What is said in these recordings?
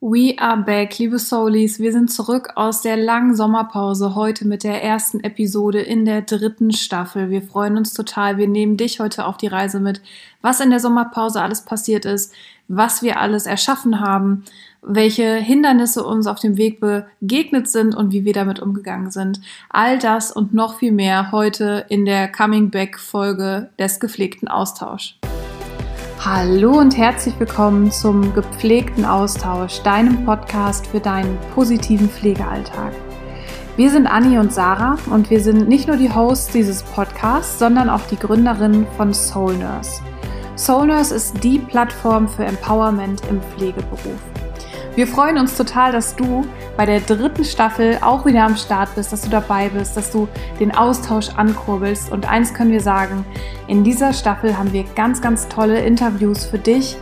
We are back, liebe Soulies. Wir sind zurück aus der langen Sommerpause heute mit der ersten Episode in der dritten Staffel. Wir freuen uns total. Wir nehmen dich heute auf die Reise mit, was in der Sommerpause alles passiert ist, was wir alles erschaffen haben, welche Hindernisse uns auf dem Weg begegnet sind und wie wir damit umgegangen sind. All das und noch viel mehr heute in der Coming Back Folge des gepflegten Austausch. Hallo und herzlich willkommen zum gepflegten Austausch, deinem Podcast für deinen positiven Pflegealltag. Wir sind Anni und Sarah und wir sind nicht nur die Hosts dieses Podcasts, sondern auch die Gründerinnen von Soul Nurse. Soul Nurse ist die Plattform für Empowerment im Pflegeberuf. Wir freuen uns total, dass du bei der dritten Staffel auch wieder am Start bist, dass du dabei bist, dass du den Austausch ankurbelst. Und eins können wir sagen, in dieser Staffel haben wir ganz, ganz tolle Interviews für dich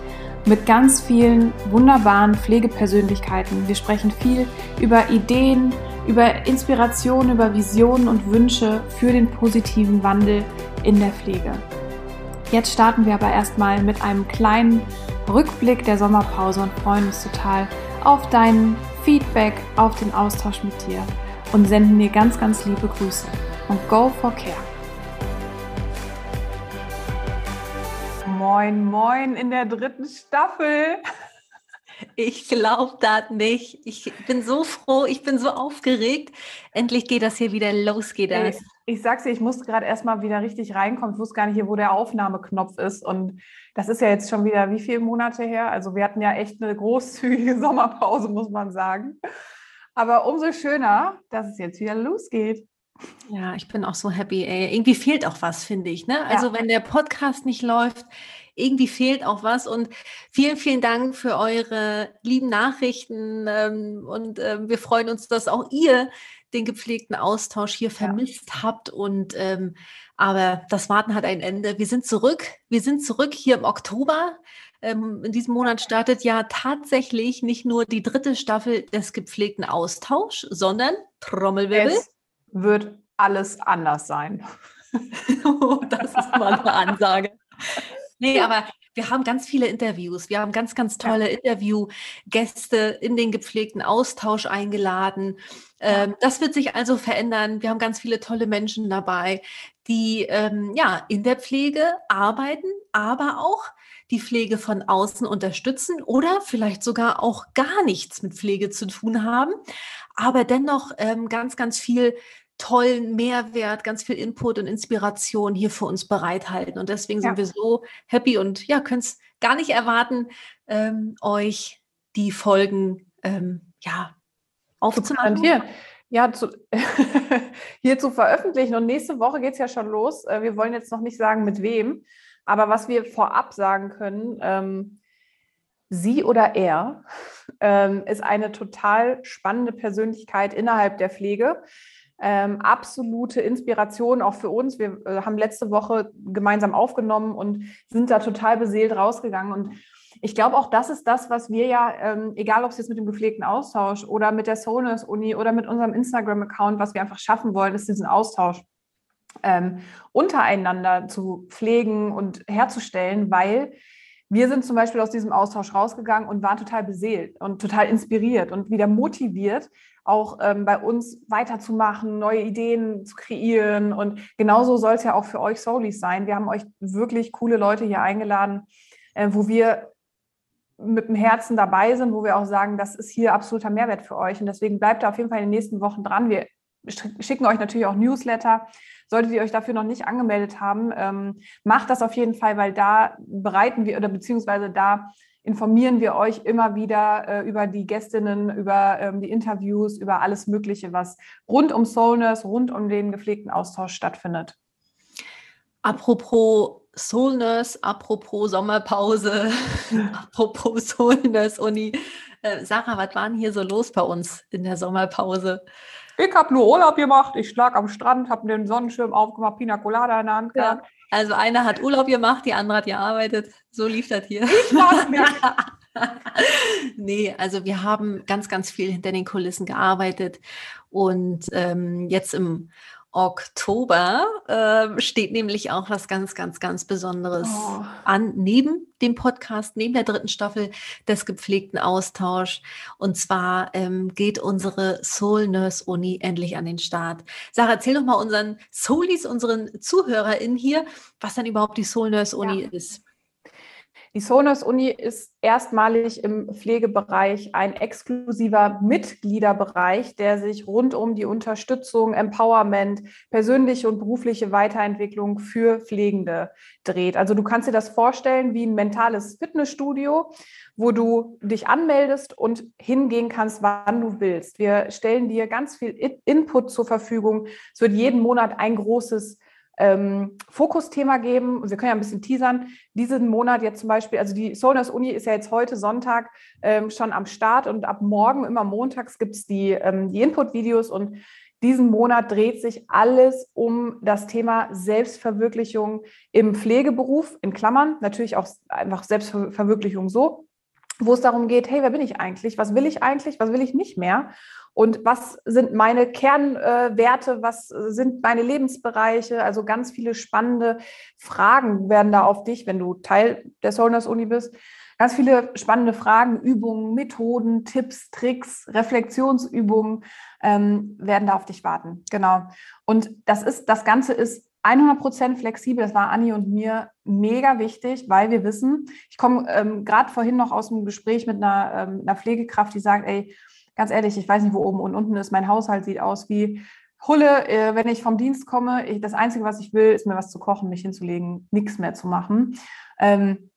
mit ganz vielen wunderbaren Pflegepersönlichkeiten. Wir sprechen viel über Ideen, über Inspiration, über Visionen und Wünsche für den positiven Wandel in der Pflege. Jetzt starten wir aber erstmal mit einem kleinen Rückblick der Sommerpause und freuen uns total auf dein Feedback, auf den Austausch mit dir und senden dir ganz, ganz liebe Grüße. Und go for care. Moin, moin in der dritten Staffel. Ich glaube das nicht. Ich bin so froh, ich bin so aufgeregt. Endlich geht das hier wieder los, geht das. Ich, ich sag's dir, ich musste gerade erstmal wieder richtig reinkommen. Ich wusste gar nicht hier, wo der Aufnahmeknopf ist. Und das ist ja jetzt schon wieder wie viele Monate her? Also wir hatten ja echt eine großzügige Sommerpause, muss man sagen. Aber umso schöner, dass es jetzt wieder losgeht. Ja, ich bin auch so happy. Ey. Irgendwie fehlt auch was, finde ich. Ne? Also ja. wenn der Podcast nicht läuft, irgendwie fehlt auch was. Und vielen, vielen Dank für eure lieben Nachrichten. Ähm, und ähm, wir freuen uns, dass auch ihr den gepflegten Austausch hier vermisst ja. habt. Und ähm, aber das Warten hat ein Ende. Wir sind zurück. Wir sind zurück hier im Oktober. Ähm, in diesem Monat startet ja tatsächlich nicht nur die dritte Staffel des gepflegten Austausch, sondern Trommelwirbel. Es wird alles anders sein. oh, das ist mal eine Ansage. Nee, aber wir haben ganz viele Interviews. Wir haben ganz, ganz tolle ja. Interviewgäste in den gepflegten Austausch eingeladen. Ähm, das wird sich also verändern. Wir haben ganz viele tolle Menschen dabei, die ähm, ja in der Pflege arbeiten, aber auch die Pflege von außen unterstützen oder vielleicht sogar auch gar nichts mit Pflege zu tun haben, aber dennoch ähm, ganz, ganz viel tollen Mehrwert, ganz viel Input und Inspiration hier für uns bereithalten. Und deswegen ja. sind wir so happy und ja, können es gar nicht erwarten, ähm, euch die Folgen ähm, ja, aufzumachen. Hier, ja, zu, hier zu veröffentlichen. Und nächste Woche geht es ja schon los. Äh, wir wollen jetzt noch nicht sagen, mit wem. Aber was wir vorab sagen können, ähm, sie oder er ähm, ist eine total spannende Persönlichkeit innerhalb der Pflege ähm, absolute Inspiration auch für uns. Wir äh, haben letzte Woche gemeinsam aufgenommen und sind da total beseelt rausgegangen. Und ich glaube, auch das ist das, was wir ja, ähm, egal ob es jetzt mit dem gepflegten Austausch oder mit der Soulness Uni oder mit unserem Instagram-Account, was wir einfach schaffen wollen, ist diesen Austausch ähm, untereinander zu pflegen und herzustellen, weil wir sind zum Beispiel aus diesem Austausch rausgegangen und waren total beseelt und total inspiriert und wieder motiviert, auch ähm, bei uns weiterzumachen, neue Ideen zu kreieren. Und genauso soll es ja auch für euch Soulies sein. Wir haben euch wirklich coole Leute hier eingeladen, äh, wo wir mit dem Herzen dabei sind, wo wir auch sagen, das ist hier absoluter Mehrwert für euch. Und deswegen bleibt da auf jeden Fall in den nächsten Wochen dran. Wir schicken euch natürlich auch Newsletter. Solltet ihr euch dafür noch nicht angemeldet haben, ähm, macht das auf jeden Fall, weil da bereiten wir oder beziehungsweise da informieren wir euch immer wieder äh, über die Gästinnen, über ähm, die Interviews, über alles Mögliche, was rund um Soulness, rund um den gepflegten Austausch stattfindet. Apropos Soulness, apropos Sommerpause, apropos Soulness Uni. Äh, Sarah, was war denn hier so los bei uns in der Sommerpause? Ich habe nur Urlaub gemacht. Ich lag am Strand, habe den Sonnenschirm aufgemacht, Pina Colada in der Hand gehabt. Ja. Also eine hat Urlaub gemacht, die andere hat gearbeitet. So lief das hier. Ich war's nicht. nee, also wir haben ganz, ganz viel hinter den Kulissen gearbeitet und ähm, jetzt im Oktober äh, steht nämlich auch was ganz, ganz, ganz Besonderes oh. an, neben dem Podcast, neben der dritten Staffel des gepflegten Austausch. Und zwar ähm, geht unsere Soul Nurse Uni endlich an den Start. Sarah, erzähl doch mal unseren Soulies, unseren ZuhörerInnen hier, was dann überhaupt die Soul Nurse Uni ja. ist. Die Sonos Uni ist erstmalig im Pflegebereich ein exklusiver Mitgliederbereich, der sich rund um die Unterstützung, Empowerment, persönliche und berufliche Weiterentwicklung für Pflegende dreht. Also du kannst dir das vorstellen wie ein mentales Fitnessstudio, wo du dich anmeldest und hingehen kannst, wann du willst. Wir stellen dir ganz viel Input zur Verfügung. Es wird jeden Monat ein großes ähm, Fokusthema geben. Wir können ja ein bisschen teasern. Diesen Monat jetzt zum Beispiel, also die Solners Uni ist ja jetzt heute Sonntag ähm, schon am Start und ab morgen, immer montags, gibt es die, ähm, die Input-Videos und diesen Monat dreht sich alles um das Thema Selbstverwirklichung im Pflegeberuf, in Klammern, natürlich auch einfach Selbstverwirklichung so, wo es darum geht, hey, wer bin ich eigentlich? Was will ich eigentlich? Was will ich nicht mehr? Und was sind meine Kernwerte, was sind meine Lebensbereiche. Also ganz viele spannende Fragen werden da auf dich, wenn du Teil der Solners Uni bist. Ganz viele spannende Fragen, Übungen, Methoden, Tipps, Tricks, Reflexionsübungen ähm, werden da auf dich warten. Genau. Und das ist, das Ganze ist 100 Prozent flexibel. Das war Anni und mir mega wichtig, weil wir wissen, ich komme ähm, gerade vorhin noch aus einem Gespräch mit einer, ähm, einer Pflegekraft, die sagt, ey, ganz ehrlich, ich weiß nicht, wo oben und unten ist. Mein Haushalt sieht aus wie Hulle. Äh, wenn ich vom Dienst komme, ich, das Einzige, was ich will, ist mir was zu kochen, mich hinzulegen, nichts mehr zu machen. Ähm,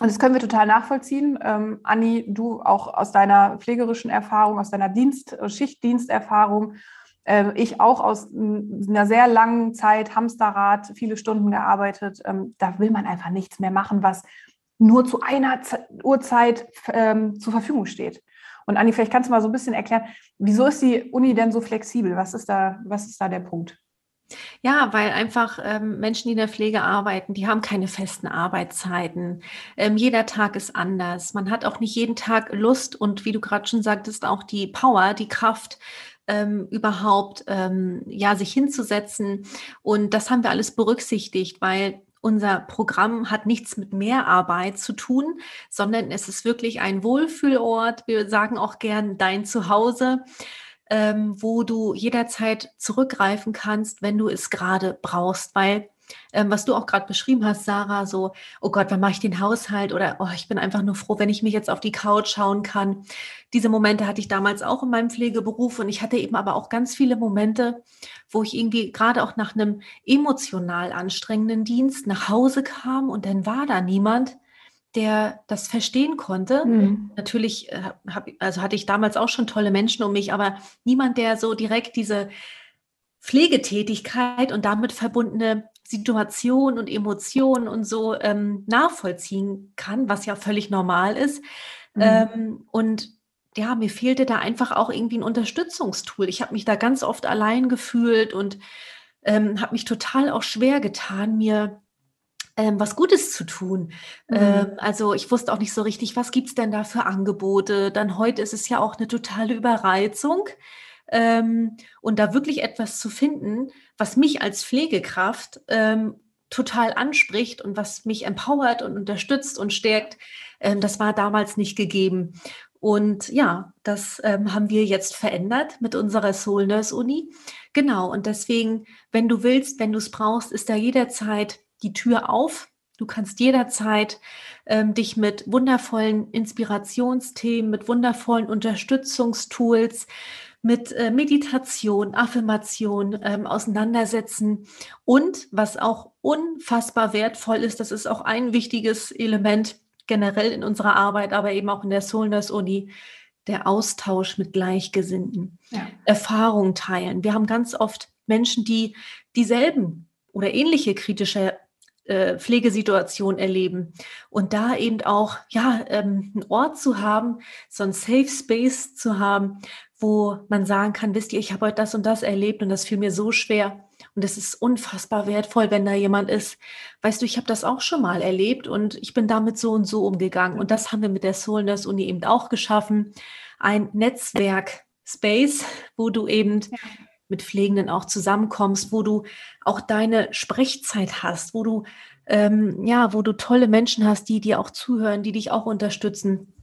und das können wir total nachvollziehen. Ähm, Anni, du auch aus deiner pflegerischen Erfahrung, aus deiner Dienst, äh, Schichtdiensterfahrung, äh, ich auch aus einer sehr langen Zeit, Hamsterrad, viele Stunden gearbeitet. Ähm, da will man einfach nichts mehr machen, was nur zu einer Z Uhrzeit ähm, zur Verfügung steht. Und Anni, vielleicht kannst du mal so ein bisschen erklären, wieso ist die Uni denn so flexibel? Was ist da, was ist da der Punkt? Ja, weil einfach ähm, Menschen, die in der Pflege arbeiten, die haben keine festen Arbeitszeiten. Ähm, jeder Tag ist anders. Man hat auch nicht jeden Tag Lust und wie du gerade schon sagtest, auch die Power, die Kraft, ähm, überhaupt ähm, ja sich hinzusetzen. Und das haben wir alles berücksichtigt, weil unser Programm hat nichts mit Mehrarbeit zu tun, sondern es ist wirklich ein Wohlfühlort. Wir sagen auch gern dein Zuhause, ähm, wo du jederzeit zurückgreifen kannst, wenn du es gerade brauchst, weil ähm, was du auch gerade beschrieben hast, Sarah, so, oh Gott, wann mache ich den Haushalt? Oder oh, ich bin einfach nur froh, wenn ich mich jetzt auf die Couch schauen kann. Diese Momente hatte ich damals auch in meinem Pflegeberuf und ich hatte eben aber auch ganz viele Momente, wo ich irgendwie gerade auch nach einem emotional anstrengenden Dienst nach Hause kam und dann war da niemand, der das verstehen konnte. Mhm. Natürlich äh, hab, also hatte ich damals auch schon tolle Menschen um mich, aber niemand, der so direkt diese Pflegetätigkeit und damit verbundene Situation und Emotionen und so ähm, nachvollziehen kann, was ja völlig normal ist. Mhm. Ähm, und ja, mir fehlte da einfach auch irgendwie ein Unterstützungstool. Ich habe mich da ganz oft allein gefühlt und ähm, habe mich total auch schwer getan, mir ähm, was Gutes zu tun. Mhm. Ähm, also ich wusste auch nicht so richtig, was gibt es denn da für Angebote. Dann heute ist es ja auch eine totale Überreizung. Ähm, und da wirklich etwas zu finden, was mich als Pflegekraft ähm, total anspricht und was mich empowert und unterstützt und stärkt, ähm, das war damals nicht gegeben. Und ja, das ähm, haben wir jetzt verändert mit unserer Soul Nurse Uni. Genau. Und deswegen, wenn du willst, wenn du es brauchst, ist da jederzeit die Tür auf. Du kannst jederzeit ähm, dich mit wundervollen Inspirationsthemen, mit wundervollen Unterstützungstools, mit äh, Meditation, Affirmation ähm, auseinandersetzen. Und was auch unfassbar wertvoll ist, das ist auch ein wichtiges Element generell in unserer Arbeit, aber eben auch in der Soulness Uni, der Austausch mit Gleichgesinnten, ja. Erfahrungen teilen. Wir haben ganz oft Menschen, die dieselben oder ähnliche kritische äh, Pflegesituation erleben und da eben auch ja ähm, einen Ort zu haben, so ein Safe Space zu haben, wo man sagen kann, wisst ihr, ich habe heute das und das erlebt und das fiel mir so schwer. Und es ist unfassbar wertvoll, wenn da jemand ist. Weißt du, ich habe das auch schon mal erlebt und ich bin damit so und so umgegangen. Und das haben wir mit der Soul Nurse Uni eben auch geschaffen. Ein Netzwerk Space, wo du eben mit Pflegenden auch zusammenkommst, wo du auch deine Sprechzeit hast, wo du ähm, ja, wo du tolle Menschen hast, die dir auch zuhören, die dich auch unterstützen.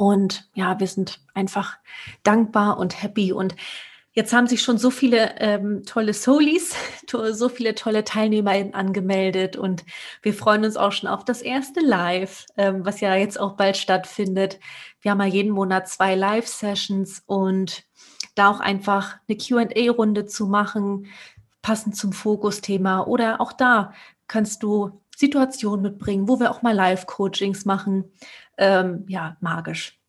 Und ja, wir sind einfach dankbar und happy. Und jetzt haben sich schon so viele ähm, tolle Solis, so viele tolle Teilnehmer angemeldet. Und wir freuen uns auch schon auf das erste Live, ähm, was ja jetzt auch bald stattfindet. Wir haben ja jeden Monat zwei Live-Sessions und da auch einfach eine QA-Runde zu machen, passend zum Fokusthema oder auch da kannst du Situationen mitbringen, wo wir auch mal Live-Coachings machen. Ähm, ja, magisch.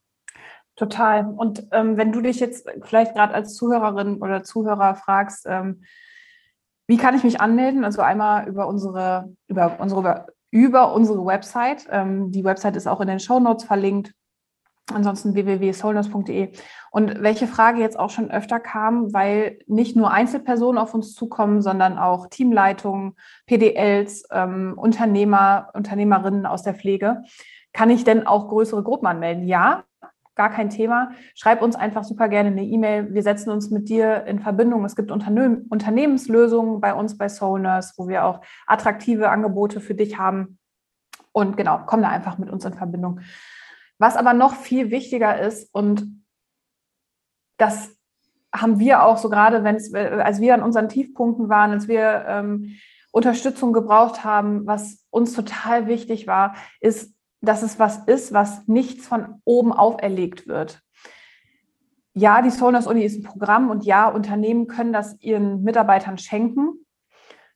Total. Und ähm, wenn du dich jetzt vielleicht gerade als Zuhörerin oder Zuhörer fragst, ähm, wie kann ich mich anmelden? Also einmal über unsere, über unsere, über unsere Website. Ähm, die Website ist auch in den Show Notes verlinkt. Ansonsten www.soulness.de. Und welche Frage jetzt auch schon öfter kam, weil nicht nur Einzelpersonen auf uns zukommen, sondern auch Teamleitungen, PDLs, ähm, Unternehmer, Unternehmerinnen aus der Pflege. Kann ich denn auch größere Gruppen anmelden? Ja, gar kein Thema. Schreib uns einfach super gerne eine E-Mail. Wir setzen uns mit dir in Verbindung. Es gibt Unternehm Unternehmenslösungen bei uns bei Soulness, wo wir auch attraktive Angebote für dich haben. Und genau, komm da einfach mit uns in Verbindung. Was aber noch viel wichtiger ist, und das haben wir auch so gerade, wenn als wir an unseren Tiefpunkten waren, als wir ähm, Unterstützung gebraucht haben, was uns total wichtig war, ist, dass es was ist, was nichts von oben auferlegt wird. Ja, die Soulness Uni ist ein Programm und ja, Unternehmen können das ihren Mitarbeitern schenken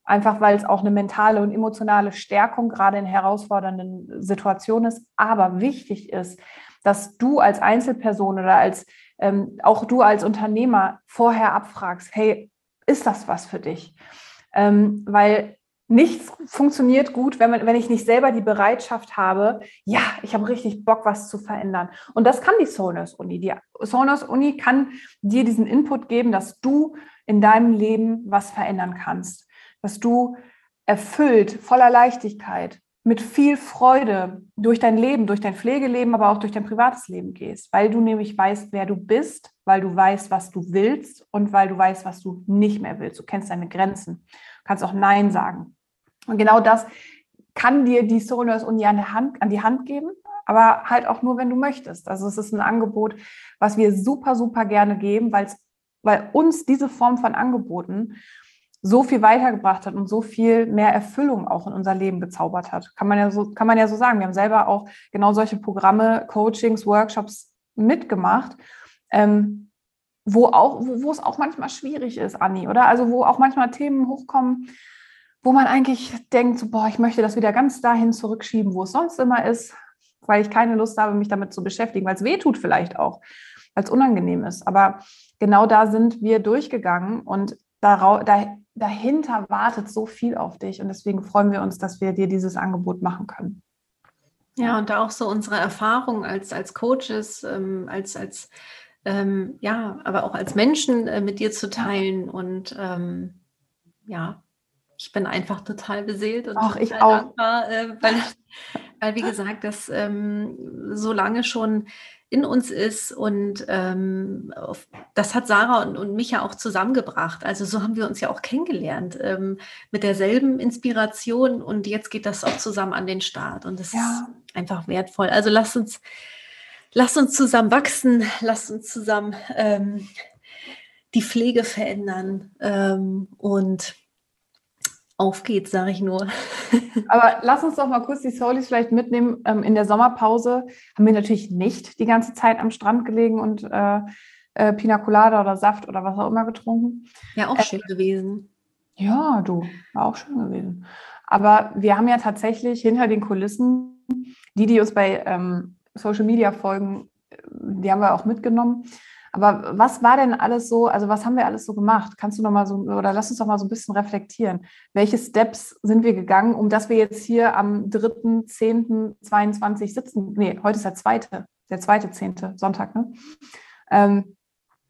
einfach weil es auch eine mentale und emotionale Stärkung gerade in herausfordernden Situationen ist. Aber wichtig ist, dass du als Einzelperson oder als ähm, auch du als Unternehmer vorher abfragst, hey, ist das was für dich? Ähm, weil nichts funktioniert gut, wenn, man, wenn ich nicht selber die Bereitschaft habe, ja, ich habe richtig Bock, was zu verändern. Und das kann die Sonos Uni. Die Sonos Uni kann dir diesen Input geben, dass du in deinem Leben was verändern kannst dass du erfüllt, voller Leichtigkeit, mit viel Freude durch dein Leben, durch dein Pflegeleben, aber auch durch dein privates Leben gehst, weil du nämlich weißt, wer du bist, weil du weißt, was du willst und weil du weißt, was du nicht mehr willst. Du kennst deine Grenzen, du kannst auch Nein sagen. Und genau das kann dir die Soulnurse Uni an, Hand, an die Hand geben, aber halt auch nur, wenn du möchtest. Also es ist ein Angebot, was wir super, super gerne geben, weil uns diese Form von Angeboten so viel weitergebracht hat und so viel mehr Erfüllung auch in unser Leben gezaubert hat. Kann man ja so, kann man ja so sagen. Wir haben selber auch genau solche Programme, Coachings, Workshops mitgemacht, ähm, wo auch, wo, wo es auch manchmal schwierig ist, Anni, oder? Also wo auch manchmal Themen hochkommen, wo man eigentlich denkt, so, boah, ich möchte das wieder ganz dahin zurückschieben, wo es sonst immer ist, weil ich keine Lust habe, mich damit zu beschäftigen, weil es weh tut vielleicht auch, weil es unangenehm ist. Aber genau da sind wir durchgegangen und da, da, dahinter wartet so viel auf dich und deswegen freuen wir uns, dass wir dir dieses Angebot machen können. Ja, und da auch so unsere Erfahrung als, als Coaches, ähm, als, als ähm, ja, aber auch als Menschen äh, mit dir zu teilen. Und ähm, ja, ich bin einfach total beseelt und Ach, ich auch. dankbar, äh, weil, weil, wie gesagt, das ähm, so lange schon in uns ist. Und ähm, das hat Sarah und, und mich ja auch zusammengebracht. Also so haben wir uns ja auch kennengelernt ähm, mit derselben Inspiration. Und jetzt geht das auch zusammen an den Start. Und das ja. ist einfach wertvoll. Also lasst uns, lasst uns zusammen wachsen, lasst uns zusammen ähm, die Pflege verändern ähm, und auf geht's, sage ich nur. Aber lass uns doch mal kurz die Soulies vielleicht mitnehmen. Ähm, in der Sommerpause haben wir natürlich nicht die ganze Zeit am Strand gelegen und äh, äh, Pina Colada oder Saft oder was auch immer getrunken. Ja, auch äh, schön gewesen. Ja, du, war auch schön gewesen. Aber wir haben ja tatsächlich hinter den Kulissen, die, die uns bei ähm, Social Media folgen, die haben wir auch mitgenommen. Aber was war denn alles so, also was haben wir alles so gemacht? Kannst du noch mal so, oder lass uns doch mal so ein bisschen reflektieren. Welche Steps sind wir gegangen, um dass wir jetzt hier am 3.10.22 sitzen? Nee, heute ist der zweite, der zweite Zehnte, Sonntag, ne? Ähm,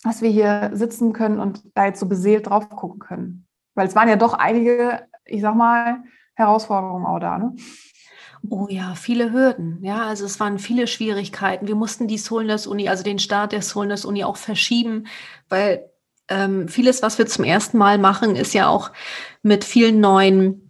dass wir hier sitzen können und da jetzt so beseelt drauf gucken können. Weil es waren ja doch einige, ich sag mal, Herausforderungen auch da, ne? Oh ja, viele Hürden. Ja, also es waren viele Schwierigkeiten. Wir mussten die Soulness Uni, also den Start der Soulness Uni auch verschieben, weil ähm, vieles, was wir zum ersten Mal machen, ist ja auch mit vielen neuen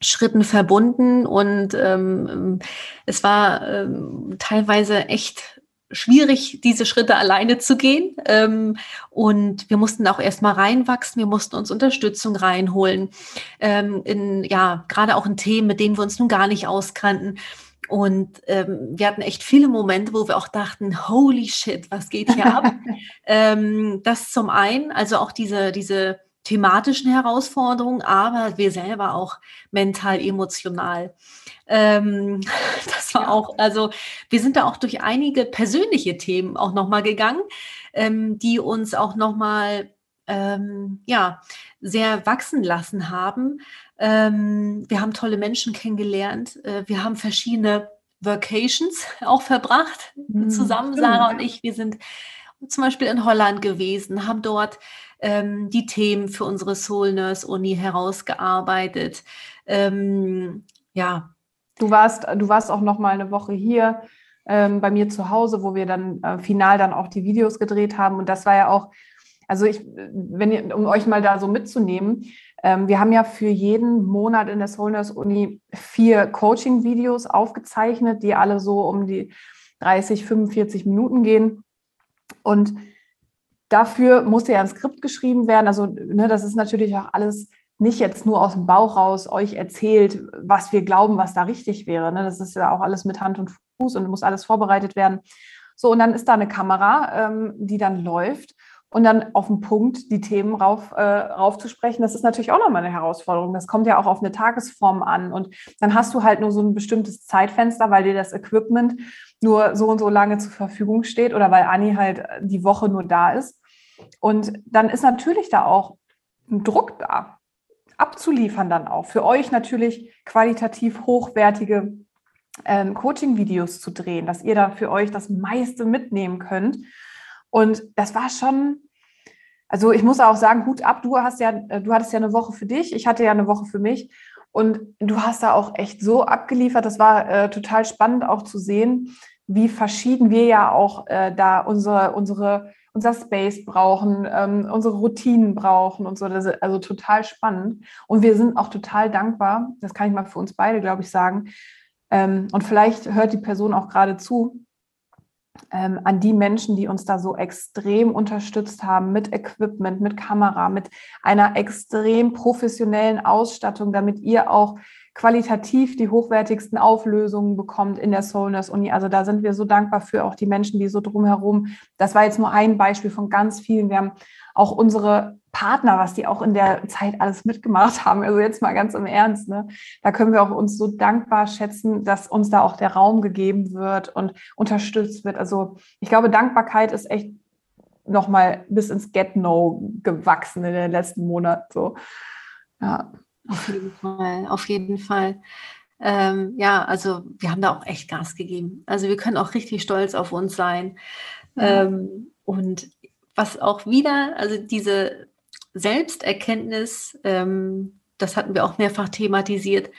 Schritten verbunden und ähm, es war ähm, teilweise echt schwierig, diese Schritte alleine zu gehen. Ähm, und wir mussten auch erstmal reinwachsen, wir mussten uns Unterstützung reinholen. Ähm, in, ja, gerade auch in Themen, mit denen wir uns nun gar nicht auskannten. Und ähm, wir hatten echt viele Momente, wo wir auch dachten, holy shit, was geht hier ab? ähm, das zum einen, also auch diese, diese thematischen Herausforderungen, aber wir selber auch mental, emotional. Ähm, das war auch, also wir sind da auch durch einige persönliche Themen auch nochmal gegangen, ähm, die uns auch nochmal ähm, ja, sehr wachsen lassen haben. Ähm, wir haben tolle Menschen kennengelernt. Äh, wir haben verschiedene Vacations auch verbracht mhm, zusammen. Sarah und ich. Wir sind zum Beispiel in Holland gewesen, haben dort ähm, die Themen für unsere Soul Nurse Uni herausgearbeitet. Ähm, ja. Du warst, du warst auch noch mal eine Woche hier ähm, bei mir zu Hause, wo wir dann äh, final dann auch die Videos gedreht haben. Und das war ja auch, also ich, wenn ihr, um euch mal da so mitzunehmen, ähm, wir haben ja für jeden Monat in der Soul Nurse Uni vier Coaching-Videos aufgezeichnet, die alle so um die 30, 45 Minuten gehen. Und dafür musste ja ein Skript geschrieben werden. Also, ne, das ist natürlich auch alles nicht jetzt nur aus dem Bauch raus euch erzählt, was wir glauben, was da richtig wäre. Ne? Das ist ja auch alles mit Hand und Fuß und muss alles vorbereitet werden. So, und dann ist da eine Kamera, ähm, die dann läuft und dann auf den Punkt die Themen rauf, äh, raufzusprechen, das ist natürlich auch nochmal eine Herausforderung. Das kommt ja auch auf eine Tagesform an. Und dann hast du halt nur so ein bestimmtes Zeitfenster, weil dir das Equipment nur so und so lange zur Verfügung steht oder weil Anni halt die Woche nur da ist. Und dann ist natürlich da auch ein Druck da, abzuliefern dann auch. Für euch natürlich qualitativ hochwertige ähm, Coaching-Videos zu drehen, dass ihr da für euch das meiste mitnehmen könnt. Und das war schon, also ich muss auch sagen, Hut ab, du hast ja, äh, du hattest ja eine Woche für dich, ich hatte ja eine Woche für mich. Und du hast da auch echt so abgeliefert. Das war äh, total spannend auch zu sehen, wie verschieden wir ja auch äh, da unsere, unsere, unser Space brauchen, ähm, unsere Routinen brauchen und so. Das ist also total spannend. Und wir sind auch total dankbar, das kann ich mal für uns beide, glaube ich, sagen. Ähm, und vielleicht hört die Person auch gerade zu, ähm, an die Menschen, die uns da so extrem unterstützt haben mit Equipment, mit Kamera, mit einer extrem professionellen Ausstattung, damit ihr auch qualitativ die hochwertigsten Auflösungen bekommt in der Soulness Uni. Also da sind wir so dankbar für auch die Menschen, die so drumherum. Das war jetzt nur ein Beispiel von ganz vielen. Wir haben auch unsere Partner, was die auch in der Zeit alles mitgemacht haben. Also jetzt mal ganz im Ernst, ne? Da können wir auch uns so dankbar schätzen, dass uns da auch der Raum gegeben wird und unterstützt wird. Also ich glaube, Dankbarkeit ist echt nochmal bis ins Get-No gewachsen in den letzten Monaten. So. Ja. Auf jeden Fall, auf jeden Fall. Ähm, ja, also wir haben da auch echt Gas gegeben. Also wir können auch richtig stolz auf uns sein. Ja. Ähm, und was auch wieder, also diese Selbsterkenntnis, ähm, das hatten wir auch mehrfach thematisiert,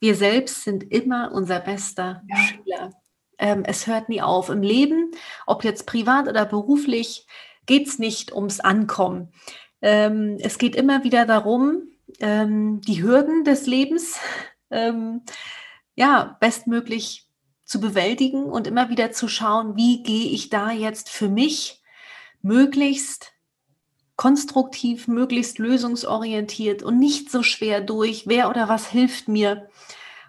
wir selbst sind immer unser bester ja. Schüler. Ähm, es hört nie auf. Im Leben, ob jetzt privat oder beruflich, geht es nicht ums Ankommen. Ähm, es geht immer wieder darum, ähm, die Hürden des Lebens ähm, ja, bestmöglich zu bewältigen und immer wieder zu schauen, wie gehe ich da jetzt für mich möglichst konstruktiv, möglichst lösungsorientiert und nicht so schwer durch, wer oder was hilft mir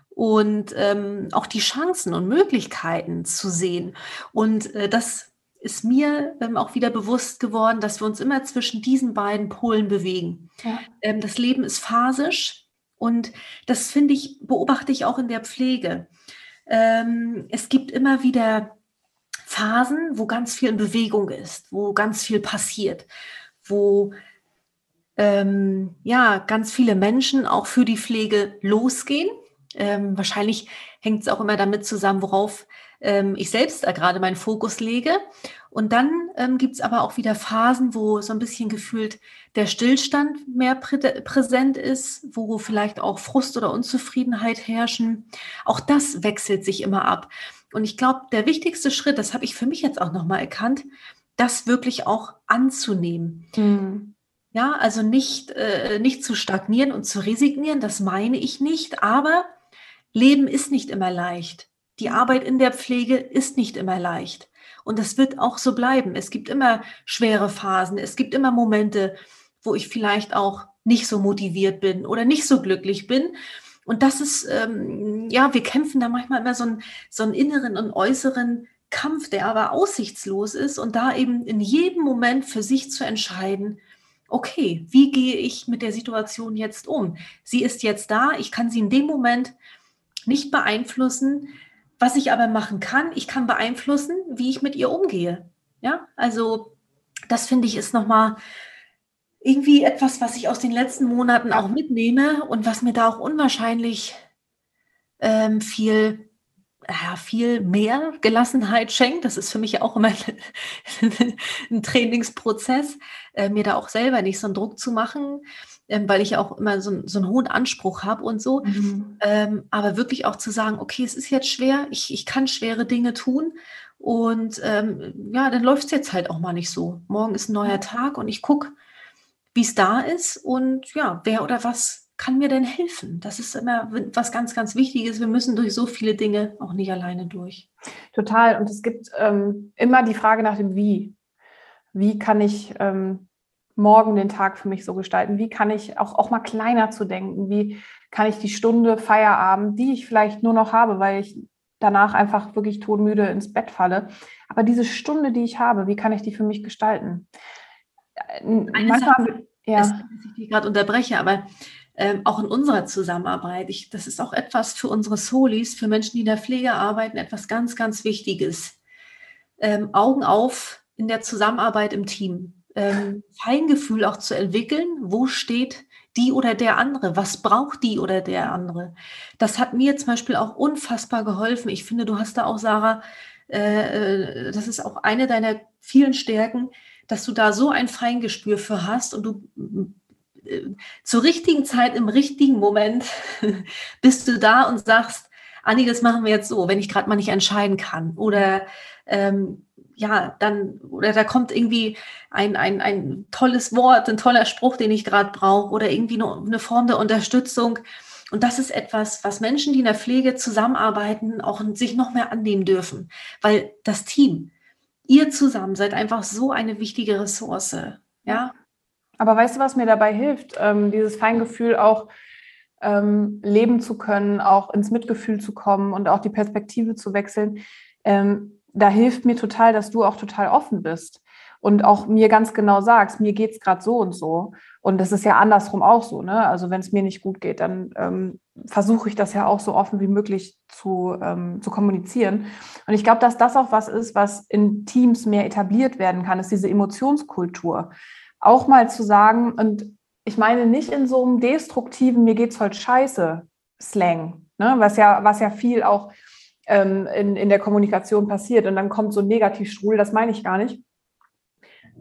und ähm, auch die Chancen und Möglichkeiten zu sehen. Und äh, das ist mir ähm, auch wieder bewusst geworden, dass wir uns immer zwischen diesen beiden Polen bewegen. Ja. Ähm, das Leben ist phasisch und das finde ich, beobachte ich auch in der Pflege. Ähm, es gibt immer wieder Phasen, wo ganz viel in Bewegung ist, wo ganz viel passiert, wo ähm, ja ganz viele Menschen auch für die Pflege losgehen. Ähm, wahrscheinlich hängt es auch immer damit zusammen, worauf ähm, ich selbst gerade meinen Fokus lege. Und dann ähm, gibt es aber auch wieder Phasen, wo so ein bisschen gefühlt der Stillstand mehr prä präsent ist, wo vielleicht auch Frust oder Unzufriedenheit herrschen. Auch das wechselt sich immer ab. Und ich glaube, der wichtigste Schritt, das habe ich für mich jetzt auch nochmal erkannt, das wirklich auch anzunehmen. Mhm. Ja, also nicht, äh, nicht zu stagnieren und zu resignieren, das meine ich nicht, aber Leben ist nicht immer leicht. Die Arbeit in der Pflege ist nicht immer leicht. Und das wird auch so bleiben. Es gibt immer schwere Phasen. Es gibt immer Momente, wo ich vielleicht auch nicht so motiviert bin oder nicht so glücklich bin. Und das ist, ähm, ja, wir kämpfen da manchmal immer so einen, so einen inneren und äußeren Kampf, der aber aussichtslos ist und da eben in jedem Moment für sich zu entscheiden, okay, wie gehe ich mit der Situation jetzt um? Sie ist jetzt da, ich kann sie in dem Moment nicht beeinflussen. Was ich aber machen kann, ich kann beeinflussen, wie ich mit ihr umgehe. Ja, also das finde ich ist nochmal irgendwie etwas, was ich aus den letzten Monaten auch mitnehme und was mir da auch unwahrscheinlich ähm, viel ja, viel mehr Gelassenheit schenkt. Das ist für mich auch immer ein Trainingsprozess, äh, mir da auch selber nicht so einen Druck zu machen, ähm, weil ich ja auch immer so, so einen hohen Anspruch habe und so. Mhm. Ähm, aber wirklich auch zu sagen, okay, es ist jetzt schwer, ich, ich kann schwere Dinge tun. Und ähm, ja, dann läuft es jetzt halt auch mal nicht so. Morgen ist ein neuer Tag und ich gucke, wie es da ist und ja, wer oder was kann mir denn helfen? Das ist immer was ganz, ganz Wichtiges. Wir müssen durch so viele Dinge auch nicht alleine durch. Total. Und es gibt ähm, immer die Frage nach dem Wie. Wie kann ich ähm, morgen den Tag für mich so gestalten? Wie kann ich auch, auch mal kleiner zu denken? Wie kann ich die Stunde Feierabend, die ich vielleicht nur noch habe, weil ich danach einfach wirklich todmüde ins Bett falle. Aber diese Stunde, die ich habe, wie kann ich die für mich gestalten? Eine Manchmal, Sache, ja. Ist, dass ich die gerade unterbreche, aber ähm, auch in unserer Zusammenarbeit. Ich, das ist auch etwas für unsere Solis, für Menschen, die in der Pflege arbeiten, etwas ganz, ganz Wichtiges. Ähm, Augen auf in der Zusammenarbeit im Team. Ähm, Feingefühl auch zu entwickeln, wo steht die oder der andere, was braucht die oder der andere. Das hat mir zum Beispiel auch unfassbar geholfen. Ich finde, du hast da auch, Sarah, äh, äh das ist auch eine deiner vielen Stärken, dass du da so ein Feingespür für hast und du zur richtigen Zeit, im richtigen Moment bist du da und sagst, Anni, das machen wir jetzt so, wenn ich gerade mal nicht entscheiden kann. Oder ähm, ja, dann, oder da kommt irgendwie ein, ein, ein tolles Wort, ein toller Spruch, den ich gerade brauche, oder irgendwie eine, eine Form der Unterstützung. Und das ist etwas, was Menschen, die in der Pflege zusammenarbeiten, auch sich noch mehr annehmen dürfen. Weil das Team, ihr zusammen seid einfach so eine wichtige Ressource. Ja. Aber weißt du, was mir dabei hilft? Ähm, dieses Feingefühl auch ähm, leben zu können, auch ins Mitgefühl zu kommen und auch die Perspektive zu wechseln. Ähm, da hilft mir total, dass du auch total offen bist und auch mir ganz genau sagst, mir geht es gerade so und so. Und das ist ja andersrum auch so. Ne? Also wenn es mir nicht gut geht, dann ähm, versuche ich das ja auch so offen wie möglich zu, ähm, zu kommunizieren. Und ich glaube, dass das auch was ist, was in Teams mehr etabliert werden kann, ist diese Emotionskultur auch mal zu sagen, und ich meine nicht in so einem destruktiven, mir geht's heute scheiße, Slang, ne? was, ja, was ja viel auch ähm, in, in der Kommunikation passiert. Und dann kommt so ein Negativstrudel, das meine ich gar nicht,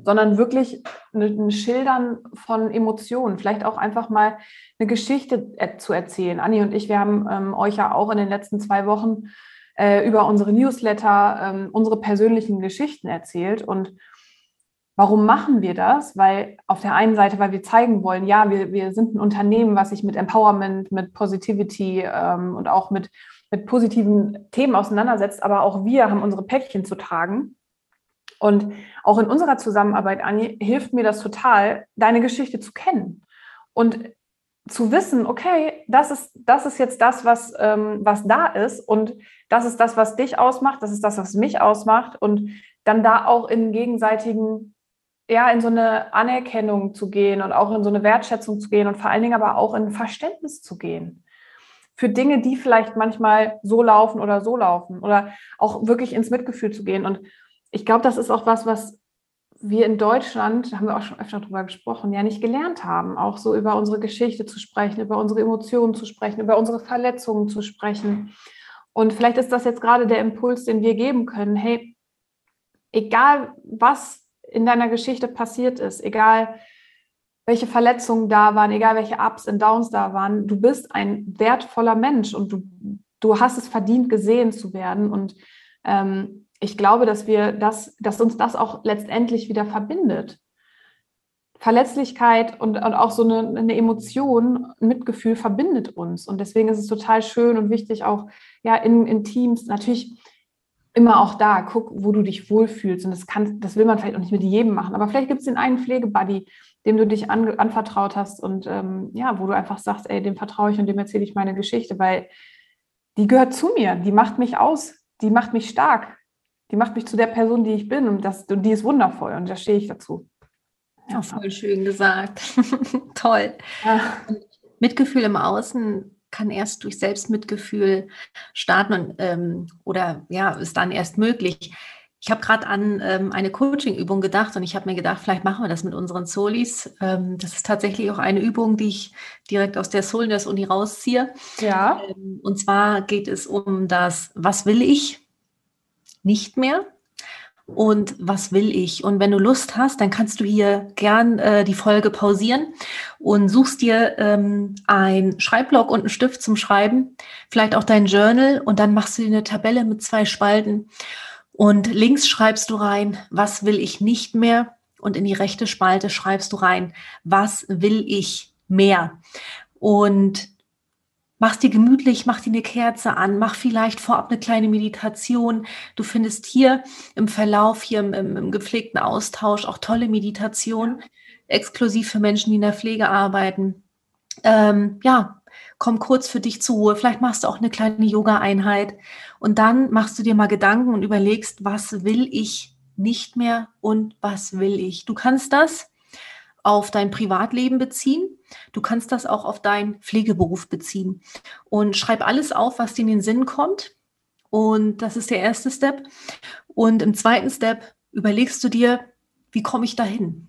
sondern wirklich ein Schildern von Emotionen, vielleicht auch einfach mal eine Geschichte zu erzählen. Anni und ich, wir haben ähm, euch ja auch in den letzten zwei Wochen äh, über unsere Newsletter ähm, unsere persönlichen Geschichten erzählt und Warum machen wir das? Weil auf der einen Seite, weil wir zeigen wollen, ja, wir, wir sind ein Unternehmen, was sich mit Empowerment, mit Positivity ähm, und auch mit, mit positiven Themen auseinandersetzt, aber auch wir haben unsere Päckchen zu tragen. Und auch in unserer Zusammenarbeit, Anni, hilft mir das total, deine Geschichte zu kennen und zu wissen, okay, das ist, das ist jetzt das, was, ähm, was da ist und das ist das, was dich ausmacht, das ist das, was mich ausmacht und dann da auch in gegenseitigen ja, in so eine Anerkennung zu gehen und auch in so eine Wertschätzung zu gehen und vor allen Dingen aber auch in Verständnis zu gehen. Für Dinge, die vielleicht manchmal so laufen oder so laufen oder auch wirklich ins Mitgefühl zu gehen. Und ich glaube, das ist auch was, was wir in Deutschland, da haben wir auch schon öfter drüber gesprochen, ja nicht gelernt haben, auch so über unsere Geschichte zu sprechen, über unsere Emotionen zu sprechen, über unsere Verletzungen zu sprechen. Und vielleicht ist das jetzt gerade der Impuls, den wir geben können. Hey, egal was in deiner Geschichte passiert ist, egal welche Verletzungen da waren, egal welche Ups und Downs da waren, du bist ein wertvoller Mensch und du, du hast es verdient, gesehen zu werden. Und ähm, ich glaube, dass wir das, dass uns das auch letztendlich wieder verbindet. Verletzlichkeit und, und auch so eine, eine Emotion, ein Mitgefühl verbindet uns. Und deswegen ist es total schön und wichtig, auch ja, in, in Teams natürlich immer auch da, guck, wo du dich wohlfühlst. Und das kann, das will man vielleicht auch nicht mit jedem machen. Aber vielleicht gibt es den einen Pflegebuddy, dem du dich an, anvertraut hast und ähm, ja, wo du einfach sagst, ey, dem vertraue ich und dem erzähle ich meine Geschichte, weil die gehört zu mir, die macht mich aus, die macht mich stark, die macht mich zu der Person, die ich bin und das, und die ist wundervoll und da stehe ich dazu. Ja, voll schön gesagt. Toll. Ja. Mitgefühl im Außen kann erst durch Selbstmitgefühl starten und, ähm, oder ja, ist dann erst möglich. Ich habe gerade an ähm, eine Coaching-Übung gedacht und ich habe mir gedacht, vielleicht machen wir das mit unseren Solis. Ähm, das ist tatsächlich auch eine Übung, die ich direkt aus der Soulness Uni rausziehe. Ja. Ähm, und zwar geht es um das, was will ich nicht mehr? Und was will ich. Und wenn du Lust hast, dann kannst du hier gern äh, die Folge pausieren und suchst dir ähm, ein Schreibblock und einen Stift zum Schreiben, vielleicht auch dein Journal und dann machst du dir eine Tabelle mit zwei Spalten und links schreibst du rein, was will ich nicht mehr und in die rechte Spalte schreibst du rein, was will ich mehr. Und Mach's dir gemütlich, mach dir eine Kerze an, mach vielleicht vorab eine kleine Meditation. Du findest hier im Verlauf, hier im, im, im gepflegten Austausch auch tolle Meditationen, exklusiv für Menschen, die in der Pflege arbeiten. Ähm, ja, komm kurz für dich zur Ruhe. Vielleicht machst du auch eine kleine Yoga-Einheit und dann machst du dir mal Gedanken und überlegst, was will ich nicht mehr und was will ich. Du kannst das auf dein Privatleben beziehen. Du kannst das auch auf deinen Pflegeberuf beziehen. Und schreib alles auf, was dir in den Sinn kommt. Und das ist der erste Step. Und im zweiten Step überlegst du dir, wie komme ich dahin?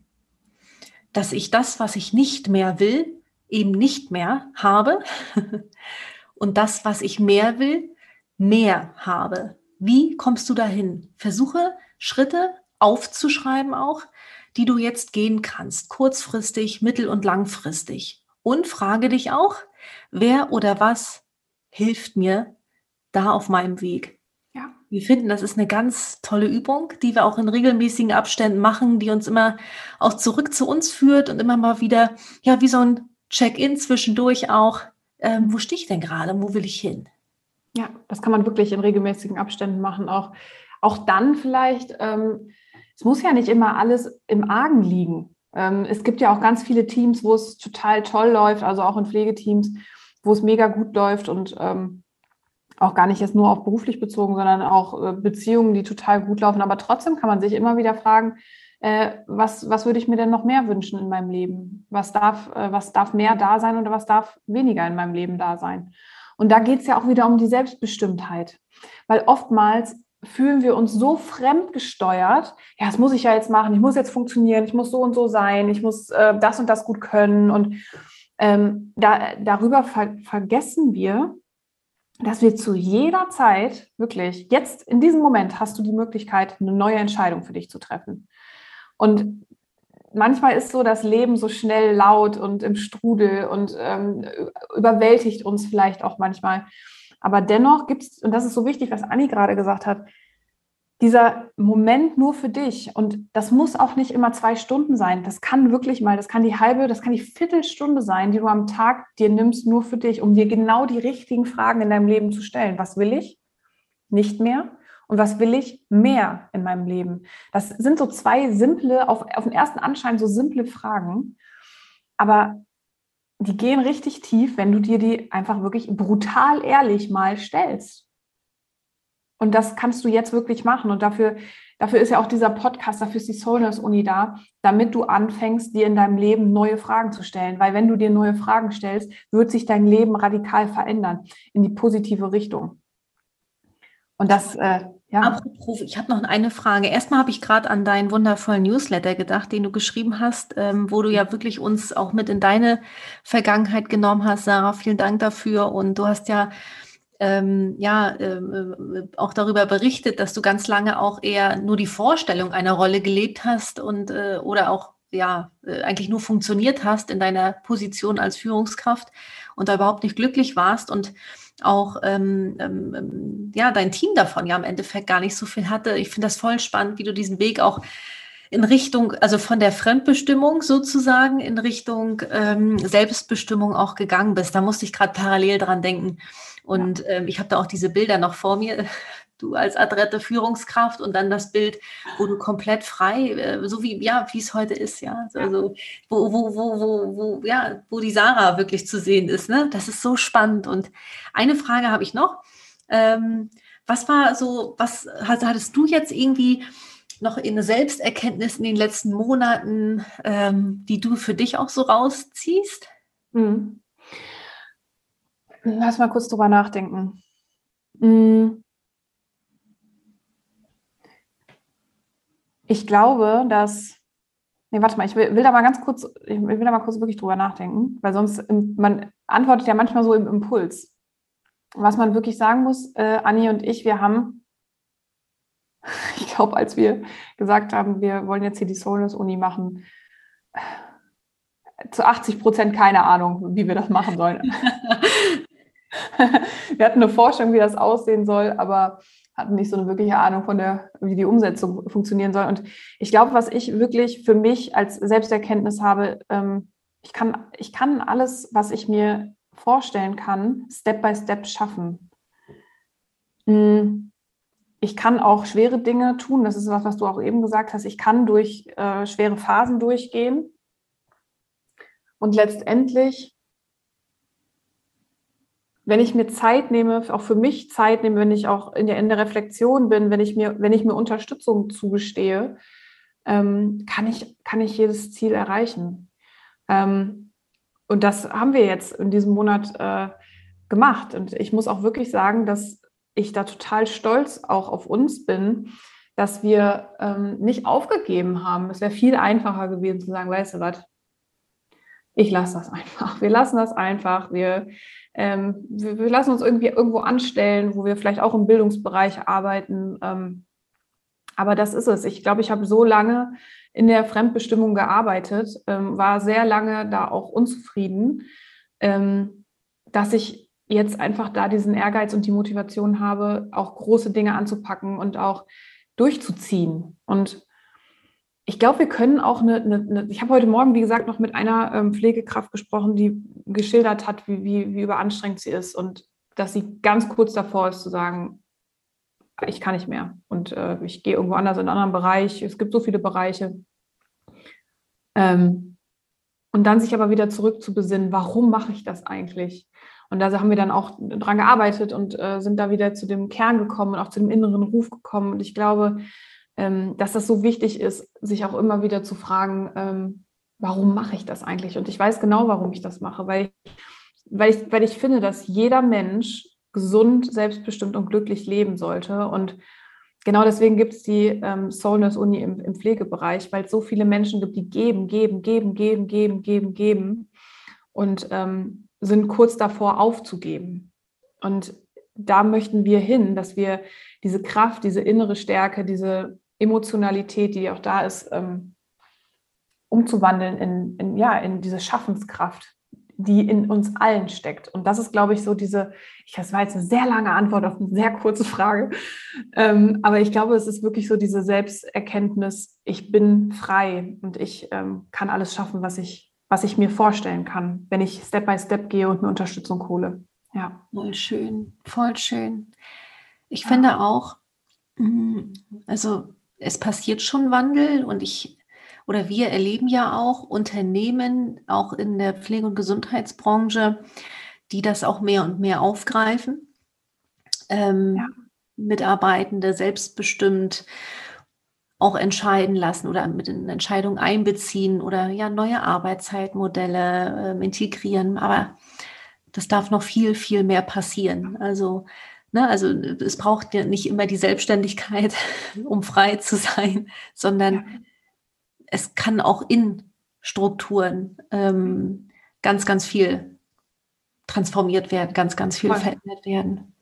Dass ich das, was ich nicht mehr will, eben nicht mehr habe. Und das, was ich mehr will, mehr habe. Wie kommst du dahin? Versuche Schritte aufzuschreiben auch, die du jetzt gehen kannst, kurzfristig, mittel- und langfristig. Und frage dich auch, wer oder was hilft mir da auf meinem Weg? Ja. Wir finden, das ist eine ganz tolle Übung, die wir auch in regelmäßigen Abständen machen, die uns immer auch zurück zu uns führt und immer mal wieder, ja, wie so ein Check-in zwischendurch auch. Ähm, wo stehe ich denn gerade? Wo will ich hin? Ja, das kann man wirklich in regelmäßigen Abständen machen. Auch, auch dann vielleicht, ähm, es muss ja nicht immer alles im Argen liegen. Ähm, es gibt ja auch ganz viele Teams, wo es total toll läuft, also auch in Pflegeteams, wo es mega gut läuft und ähm, auch gar nicht jetzt nur auf beruflich bezogen, sondern auch äh, Beziehungen, die total gut laufen. Aber trotzdem kann man sich immer wieder fragen, äh, was, was würde ich mir denn noch mehr wünschen in meinem Leben? Was darf, äh, was darf mehr da sein oder was darf weniger in meinem Leben da sein? Und da geht es ja auch wieder um die Selbstbestimmtheit. Weil oftmals fühlen wir uns so fremdgesteuert, ja, das muss ich ja jetzt machen, ich muss jetzt funktionieren, ich muss so und so sein, ich muss äh, das und das gut können. Und ähm, da, darüber ver vergessen wir, dass wir zu jeder Zeit, wirklich, jetzt in diesem Moment hast du die Möglichkeit, eine neue Entscheidung für dich zu treffen. Und manchmal ist so das Leben so schnell laut und im Strudel und ähm, überwältigt uns vielleicht auch manchmal. Aber dennoch gibt es, und das ist so wichtig, was Anni gerade gesagt hat, dieser Moment nur für dich. Und das muss auch nicht immer zwei Stunden sein. Das kann wirklich mal, das kann die halbe, das kann die Viertelstunde sein, die du am Tag dir nimmst, nur für dich, um dir genau die richtigen Fragen in deinem Leben zu stellen. Was will ich? Nicht mehr. Und was will ich mehr in meinem Leben? Das sind so zwei simple, auf, auf den ersten Anschein so simple Fragen. Aber die gehen richtig tief, wenn du dir die einfach wirklich brutal ehrlich mal stellst. Und das kannst du jetzt wirklich machen. Und dafür, dafür ist ja auch dieser Podcast, dafür ist die Soulness Uni da, damit du anfängst, dir in deinem Leben neue Fragen zu stellen. Weil wenn du dir neue Fragen stellst, wird sich dein Leben radikal verändern in die positive Richtung. Und das, äh, ja. Apropos, ich habe noch eine Frage. Erstmal habe ich gerade an deinen wundervollen Newsletter gedacht, den du geschrieben hast, ähm, wo du ja wirklich uns auch mit in deine Vergangenheit genommen hast, Sarah. Vielen Dank dafür. Und du hast ja ähm, ja äh, auch darüber berichtet, dass du ganz lange auch eher nur die Vorstellung einer Rolle gelebt hast und äh, oder auch ja äh, eigentlich nur funktioniert hast in deiner Position als Führungskraft und da überhaupt nicht glücklich warst und auch ähm, ähm, ähm, ja dein Team davon ja im Endeffekt gar nicht so viel hatte. Ich finde das voll spannend, wie du diesen Weg auch in Richtung, also von der Fremdbestimmung sozusagen in Richtung ähm, Selbstbestimmung auch gegangen bist. Da musste ich gerade parallel dran denken. Und ja. ähm, ich habe da auch diese Bilder noch vor mir, du als adrette Führungskraft und dann das Bild, wo du komplett frei, äh, so wie ja, wie es heute ist, ja. Also wo, wo, wo, wo, wo, ja, wo die Sarah wirklich zu sehen ist. Ne? Das ist so spannend. Und eine Frage habe ich noch. Ähm, was war so, was hattest du jetzt irgendwie noch in Selbsterkenntnis in den letzten Monaten, ähm, die du für dich auch so rausziehst? Mhm. Lass mal kurz drüber nachdenken. Mhm. Ich glaube, dass. Nee, warte mal, ich will, will, da mal ganz kurz, ich will da mal kurz wirklich drüber nachdenken, weil sonst, man antwortet ja manchmal so im Impuls was man wirklich sagen muss, äh, Anni und ich, wir haben, ich glaube, als wir gesagt haben, wir wollen jetzt hier die Soulness-Uni machen, zu 80 Prozent keine Ahnung, wie wir das machen sollen. wir hatten eine Forschung, wie das aussehen soll, aber hatten nicht so eine wirkliche Ahnung von der, wie die Umsetzung funktionieren soll. Und ich glaube, was ich wirklich für mich als Selbsterkenntnis habe, ähm, ich kann, ich kann alles, was ich mir vorstellen kann, Step by Step schaffen. Hm, ich kann auch schwere Dinge tun. Das ist was, was du auch eben gesagt hast. Ich kann durch äh, schwere Phasen durchgehen. Und letztendlich, wenn ich mir Zeit nehme, auch für mich Zeit nehme, wenn ich auch in der, in der Reflexion bin, wenn ich mir, wenn ich mir Unterstützung zugestehe, ähm, kann, ich, kann ich jedes Ziel erreichen. Ähm, und das haben wir jetzt in diesem Monat äh, gemacht. Und ich muss auch wirklich sagen, dass ich da total stolz auch auf uns bin, dass wir ähm, nicht aufgegeben haben. Es wäre viel einfacher gewesen zu sagen, weißt du was, ich lasse das einfach. Wir lassen das einfach. Wir, ähm, wir, wir, lassen uns irgendwie irgendwo anstellen, wo wir vielleicht auch im Bildungsbereich arbeiten. Ähm, aber das ist es. Ich glaube, ich habe so lange in der Fremdbestimmung gearbeitet, ähm, war sehr lange da auch unzufrieden, ähm, dass ich jetzt einfach da diesen Ehrgeiz und die Motivation habe, auch große Dinge anzupacken und auch durchzuziehen. Und ich glaube, wir können auch eine, eine, ich habe heute Morgen, wie gesagt, noch mit einer ähm, Pflegekraft gesprochen, die geschildert hat, wie, wie, wie überanstrengend sie ist und dass sie ganz kurz davor ist zu sagen, ich kann nicht mehr und äh, ich gehe irgendwo anders in einen anderen Bereich. Es gibt so viele Bereiche. Ähm, und dann sich aber wieder zurück zu besinnen, warum mache ich das eigentlich? Und da haben wir dann auch dran gearbeitet und äh, sind da wieder zu dem Kern gekommen und auch zu dem inneren Ruf gekommen. Und ich glaube, dass das so wichtig ist, sich auch immer wieder zu fragen, ähm, warum mache ich das eigentlich? Und ich weiß genau, warum ich das mache, weil ich, weil ich, weil ich finde, dass jeder Mensch gesund, selbstbestimmt und glücklich leben sollte. Und genau deswegen gibt es die ähm, Soulness Uni im, im Pflegebereich, weil es so viele Menschen gibt, die geben, geben, geben, geben, geben, geben, geben und ähm, sind kurz davor aufzugeben. Und da möchten wir hin, dass wir diese Kraft, diese innere Stärke, diese Emotionalität, die auch da ist, ähm, umzuwandeln in, in, ja, in diese Schaffenskraft, die in uns allen steckt. Und das ist, glaube ich, so diese, ich, das war jetzt eine sehr lange Antwort auf eine sehr kurze Frage, ähm, aber ich glaube, es ist wirklich so diese Selbsterkenntnis, ich bin frei und ich ähm, kann alles schaffen, was ich, was ich mir vorstellen kann, wenn ich Step by Step gehe und mir Unterstützung hole. Ja. Voll schön, voll schön. Ich ja. finde auch, mm, also es passiert schon Wandel und ich oder wir erleben ja auch Unternehmen, auch in der Pflege- und Gesundheitsbranche, die das auch mehr und mehr aufgreifen. Ähm, ja. Mitarbeitende selbstbestimmt auch entscheiden lassen oder mit in Entscheidungen einbeziehen oder ja neue Arbeitszeitmodelle äh, integrieren. Aber das darf noch viel, viel mehr passieren. Also, ne, also es braucht ja nicht immer die Selbstständigkeit, um frei zu sein, sondern ja es kann auch in Strukturen ähm, ganz, ganz viel transformiert werden, ganz, ganz viel Voll. verändert werden.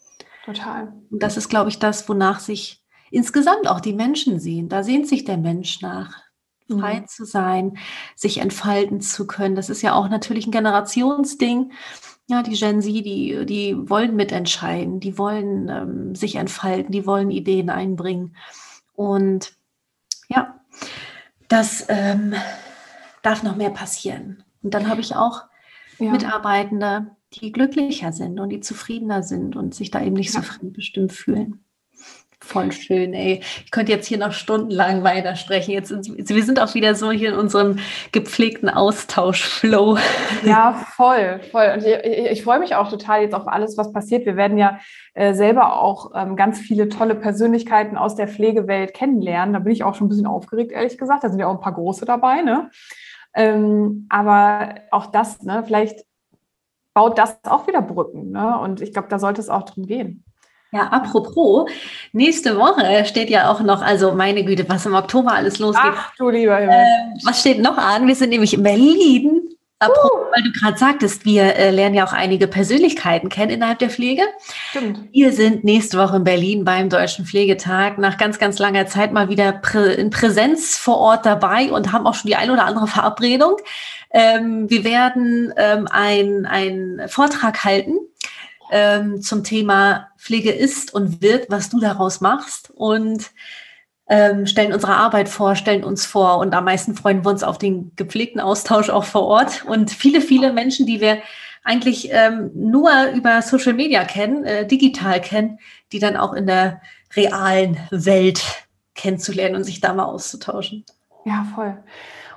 Total. Und das ist, glaube ich, das, wonach sich insgesamt auch die Menschen sehen. Da sehnt sich der Mensch nach, frei mhm. zu sein, sich entfalten zu können. Das ist ja auch natürlich ein Generationsding. Ja, die Gen Z, die, die wollen mitentscheiden, die wollen ähm, sich entfalten, die wollen Ideen einbringen. Und ja, das ähm, darf noch mehr passieren. Und dann habe ich auch ja. Mitarbeitende, die glücklicher sind und die zufriedener sind und sich da eben nicht ja. so fremdbestimmt fühlen. Voll schön, ey. Ich könnte jetzt hier noch stundenlang weiter sprechen. Jetzt, wir sind auch wieder so hier in unserem gepflegten Austausch-Flow. Ja, voll, voll. Und ich, ich, freue mich auch total jetzt auf alles, was passiert. Wir werden ja äh, selber auch ähm, ganz viele tolle Persönlichkeiten aus der Pflegewelt kennenlernen. Da bin ich auch schon ein bisschen aufgeregt, ehrlich gesagt. Da sind ja auch ein paar große dabei, ne? Ähm, aber auch das, ne, vielleicht baut das auch wieder Brücken. Ne? Und ich glaube, da sollte es auch drum gehen. Ja, apropos, nächste Woche steht ja auch noch, also meine Güte, was im Oktober alles losgeht. Ach du lieber Himmel. Äh, was steht noch an? Wir sind nämlich in Berlin. Apropos, uh. weil du gerade sagtest, wir äh, lernen ja auch einige Persönlichkeiten kennen innerhalb der Pflege. Stimmt. Wir sind nächste Woche in Berlin beim Deutschen Pflegetag nach ganz, ganz langer Zeit mal wieder prä in Präsenz vor Ort dabei und haben auch schon die ein oder andere Verabredung. Ähm, wir werden ähm, einen Vortrag halten ähm, zum Thema Pflege ist und wird, was du daraus machst und ähm, stellen unsere Arbeit vor, stellen uns vor und am meisten freuen wir uns auf den gepflegten Austausch auch vor Ort und viele, viele Menschen, die wir eigentlich ähm, nur über Social Media kennen, äh, digital kennen, die dann auch in der realen Welt kennenzulernen und sich da mal auszutauschen. Ja, voll.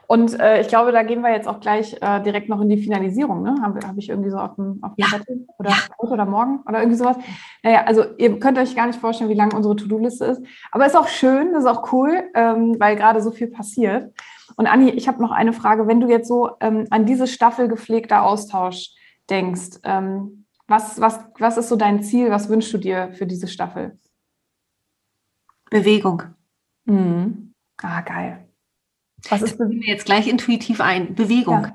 Und äh, ich glaube, da gehen wir jetzt auch gleich äh, direkt noch in die Finalisierung. Ne? Habe hab ich irgendwie so auf dem, auf dem ja. Zettel oder ja. heute oder morgen oder irgendwie sowas. Naja, also ihr könnt euch gar nicht vorstellen, wie lang unsere To-Do-Liste ist. Aber ist auch schön, ist auch cool, ähm, weil gerade so viel passiert. Und Anni, ich habe noch eine Frage. Wenn du jetzt so ähm, an diese Staffel gepflegter Austausch denkst, ähm, was, was, was ist so dein Ziel? Was wünschst du dir für diese Staffel? Bewegung. Mhm. Ah, geil. Was ist das? mir jetzt gleich intuitiv ein. Bewegung.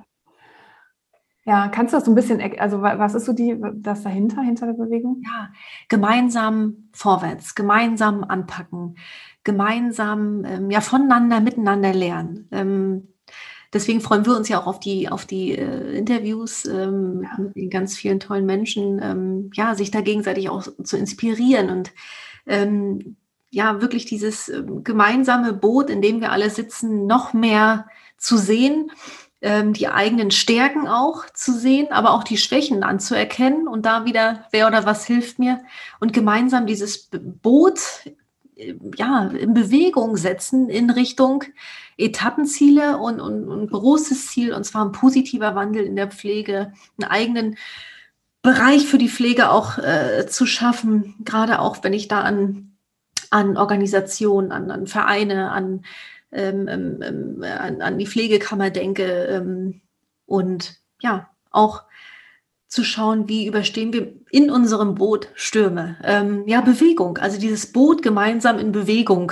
Ja. ja. kannst du das so ein bisschen, also was ist so die, das dahinter, hinter der Bewegung? Ja, gemeinsam vorwärts, gemeinsam anpacken, gemeinsam ähm, ja voneinander, miteinander lernen. Ähm, deswegen freuen wir uns ja auch auf die, auf die äh, Interviews ähm, ja. mit den ganz vielen tollen Menschen, ähm, ja, sich da gegenseitig auch zu inspirieren und ähm, ja wirklich dieses ähm, gemeinsame Boot, in dem wir alle sitzen, noch mehr zu sehen, ähm, die eigenen Stärken auch zu sehen, aber auch die Schwächen anzuerkennen. Und da wieder, wer oder was hilft mir? Und gemeinsam dieses Boot äh, ja, in Bewegung setzen in Richtung Etappenziele und, und, und großes Ziel, und zwar ein positiver Wandel in der Pflege, einen eigenen Bereich für die Pflege auch äh, zu schaffen, gerade auch wenn ich da an an Organisationen, an, an Vereine, an, ähm, ähm, ähm, an, an, die Pflegekammer denke ähm, und ja, auch zu schauen, wie überstehen wir in unserem Boot Stürme. Ähm, ja, Bewegung, also dieses Boot gemeinsam in Bewegung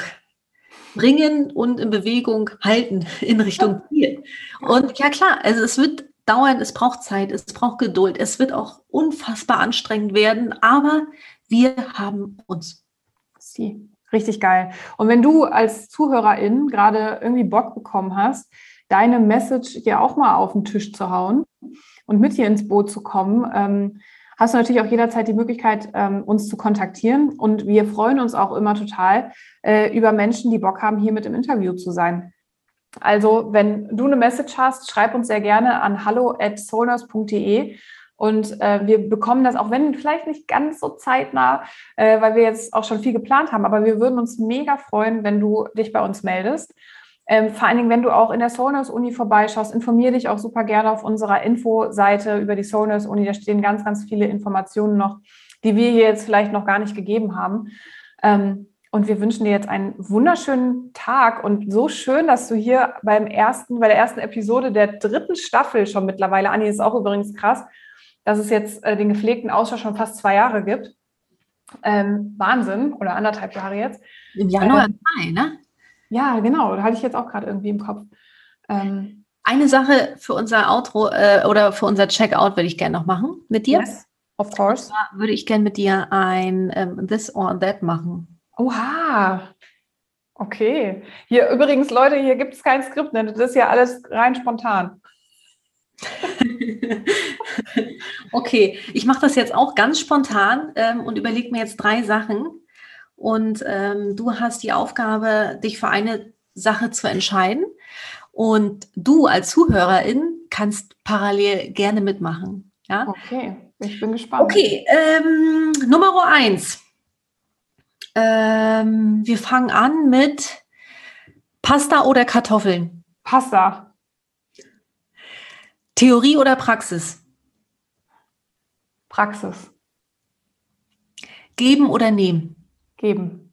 bringen und in Bewegung halten in Richtung Ziel. Und ja klar, also es wird dauern, es braucht Zeit, es braucht Geduld, es wird auch unfassbar anstrengend werden, aber wir haben uns. Sie. Richtig geil. Und wenn du als Zuhörerin gerade irgendwie Bock bekommen hast, deine Message hier auch mal auf den Tisch zu hauen und mit hier ins Boot zu kommen, ähm, hast du natürlich auch jederzeit die Möglichkeit, ähm, uns zu kontaktieren. Und wir freuen uns auch immer total äh, über Menschen, die Bock haben, hier mit im Interview zu sein. Also, wenn du eine Message hast, schreib uns sehr gerne an hallo at solners.de und äh, wir bekommen das, auch wenn vielleicht nicht ganz so zeitnah, äh, weil wir jetzt auch schon viel geplant haben, aber wir würden uns mega freuen, wenn du dich bei uns meldest. Ähm, vor allen Dingen, wenn du auch in der Soulnurse Uni vorbeischaust, informier dich auch super gerne auf unserer Infoseite über die Soulnurse Uni. Da stehen ganz, ganz viele Informationen noch, die wir hier jetzt vielleicht noch gar nicht gegeben haben. Ähm, und wir wünschen dir jetzt einen wunderschönen Tag und so schön, dass du hier beim ersten, bei der ersten Episode der dritten Staffel schon mittlerweile, Anni ist auch übrigens krass, dass es jetzt äh, den gepflegten Austausch schon fast zwei Jahre gibt. Ähm, Wahnsinn, oder anderthalb Jahre jetzt. Im Januar ähm, zwei, ne? Ja, genau, da hatte ich jetzt auch gerade irgendwie im Kopf. Ähm, Eine Sache für unser Outro äh, oder für unser Checkout würde ich gerne noch machen mit dir. Yes, of course. Da würde ich gerne mit dir ein ähm, This or That machen. Oha, Okay. Hier übrigens, Leute, hier gibt es kein Skript, ne? das ist ja alles rein spontan. okay, ich mache das jetzt auch ganz spontan ähm, und überlege mir jetzt drei Sachen. Und ähm, du hast die Aufgabe, dich für eine Sache zu entscheiden. Und du als Zuhörerin kannst parallel gerne mitmachen. Ja? Okay, ich bin gespannt. Okay, ähm, Nummer eins. Ähm, wir fangen an mit Pasta oder Kartoffeln? Pasta. Theorie oder Praxis? Praxis. Geben oder nehmen? Geben.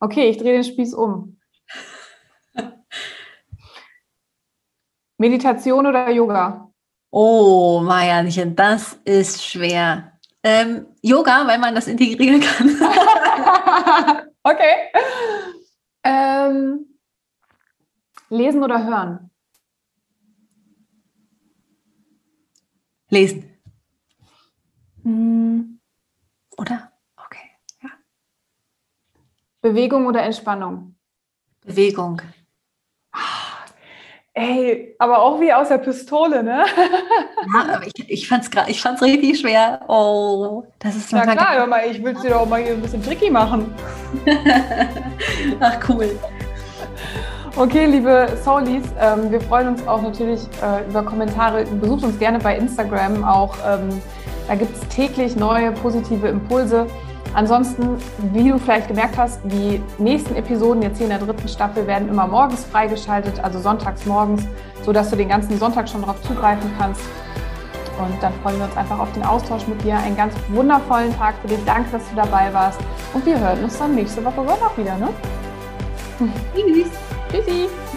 Okay, ich drehe den Spieß um. Meditation oder Yoga? Oh, Marianchen, das ist schwer. Ähm, Yoga, weil man das integrieren kann. okay. Ähm, lesen oder hören? Lesen. Hm. Oder? Okay. Ja. Bewegung oder Entspannung? Bewegung. Ey, aber auch wie aus der Pistole, ne? ja, aber ich, ich fand es ich fand's richtig schwer. Oh, das ist Na klar, mal, ich will es dir doch mal hier ein bisschen tricky machen. Ach, cool. Okay, liebe Soulies, ähm, wir freuen uns auch natürlich äh, über Kommentare. Besucht uns gerne bei Instagram auch. Ähm, da gibt es täglich neue positive Impulse. Ansonsten, wie du vielleicht gemerkt hast, die nächsten Episoden jetzt hier in der dritten Staffel werden immer morgens freigeschaltet, also sonntags morgens, sodass du den ganzen Sonntag schon darauf zugreifen kannst. Und dann freuen wir uns einfach auf den Austausch mit dir. Einen ganz wundervollen Tag für dich. Danke, dass du dabei warst. Und wir hören uns dann nächste Woche Sonntag wieder. Ne? Tschüss. Tschüssi.